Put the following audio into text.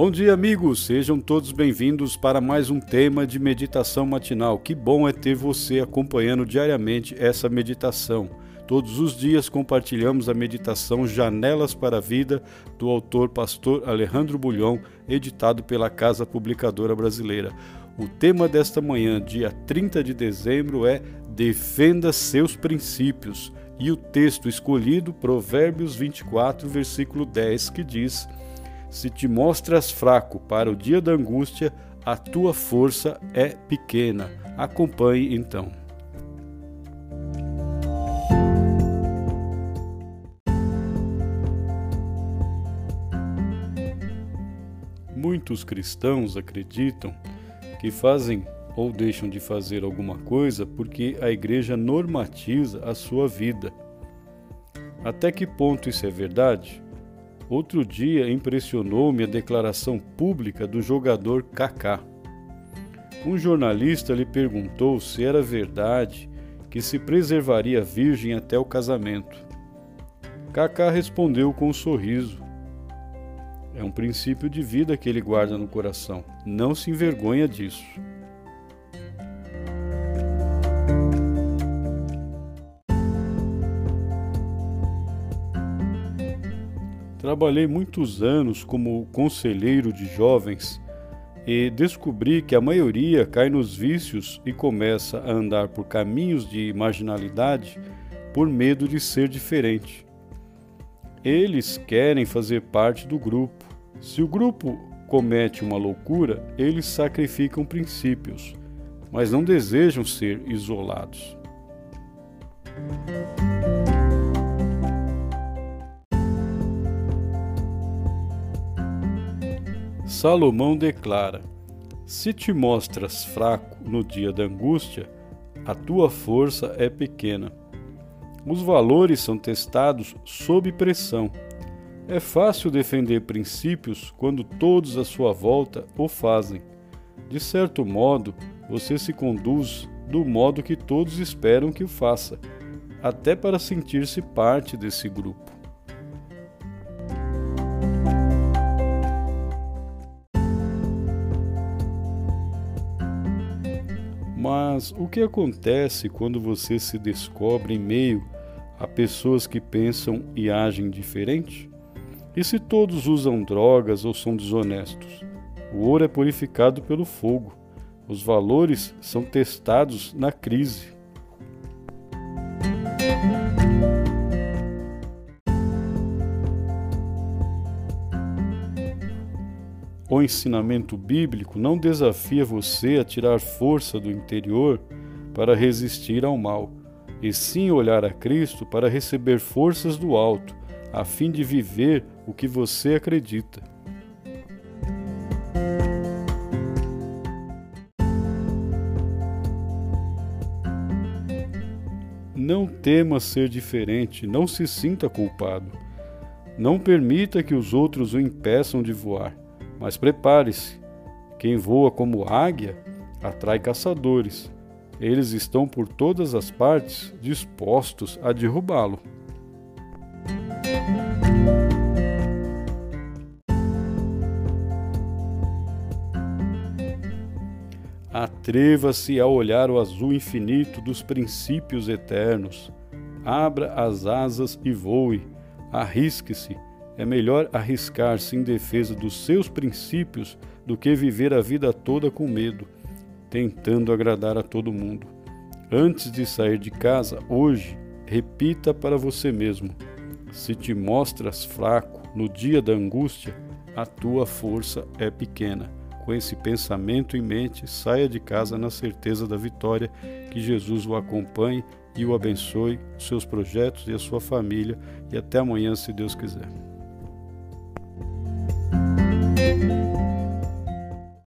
Bom dia, amigos! Sejam todos bem-vindos para mais um tema de meditação matinal. Que bom é ter você acompanhando diariamente essa meditação. Todos os dias compartilhamos a meditação Janelas para a Vida do autor pastor Alejandro Bulhão, editado pela Casa Publicadora Brasileira. O tema desta manhã, dia 30 de dezembro, é Defenda seus princípios. E o texto escolhido, Provérbios 24, versículo 10, que diz: Se te mostras fraco para o dia da angústia, a tua força é pequena. Acompanhe então. Muitos cristãos acreditam que fazem ou deixam de fazer alguma coisa porque a igreja normatiza a sua vida. Até que ponto isso é verdade? Outro dia impressionou-me a declaração pública do jogador Kaká. Um jornalista lhe perguntou se era verdade que se preservaria virgem até o casamento. Kaká respondeu com um sorriso: É um princípio de vida que ele guarda no coração. Não se envergonha disso. Trabalhei muitos anos como conselheiro de jovens e descobri que a maioria cai nos vícios e começa a andar por caminhos de marginalidade por medo de ser diferente. Eles querem fazer parte do grupo. Se o grupo comete uma loucura, eles sacrificam princípios, mas não desejam ser isolados. Salomão declara: Se te mostras fraco no dia da angústia, a tua força é pequena. Os valores são testados sob pressão. É fácil defender princípios quando todos à sua volta o fazem. De certo modo, você se conduz do modo que todos esperam que o faça, até para sentir-se parte desse grupo. Mas o que acontece quando você se descobre em meio a pessoas que pensam e agem diferente? E se todos usam drogas ou são desonestos? O ouro é purificado pelo fogo. Os valores são testados na crise. O ensinamento bíblico não desafia você a tirar força do interior para resistir ao mal, e sim olhar a Cristo para receber forças do alto, a fim de viver o que você acredita. Não tema ser diferente, não se sinta culpado. Não permita que os outros o impeçam de voar. Mas prepare-se: quem voa como águia atrai caçadores. Eles estão por todas as partes dispostos a derrubá-lo. Atreva-se a olhar o azul infinito dos princípios eternos. Abra as asas e voe. Arrisque-se é melhor arriscar-se em defesa dos seus princípios do que viver a vida toda com medo, tentando agradar a todo mundo. Antes de sair de casa, hoje, repita para você mesmo: se te mostras fraco no dia da angústia, a tua força é pequena. Com esse pensamento em mente, saia de casa na certeza da vitória, que Jesus o acompanhe e o abençoe, seus projetos e a sua família. E até amanhã, se Deus quiser. Música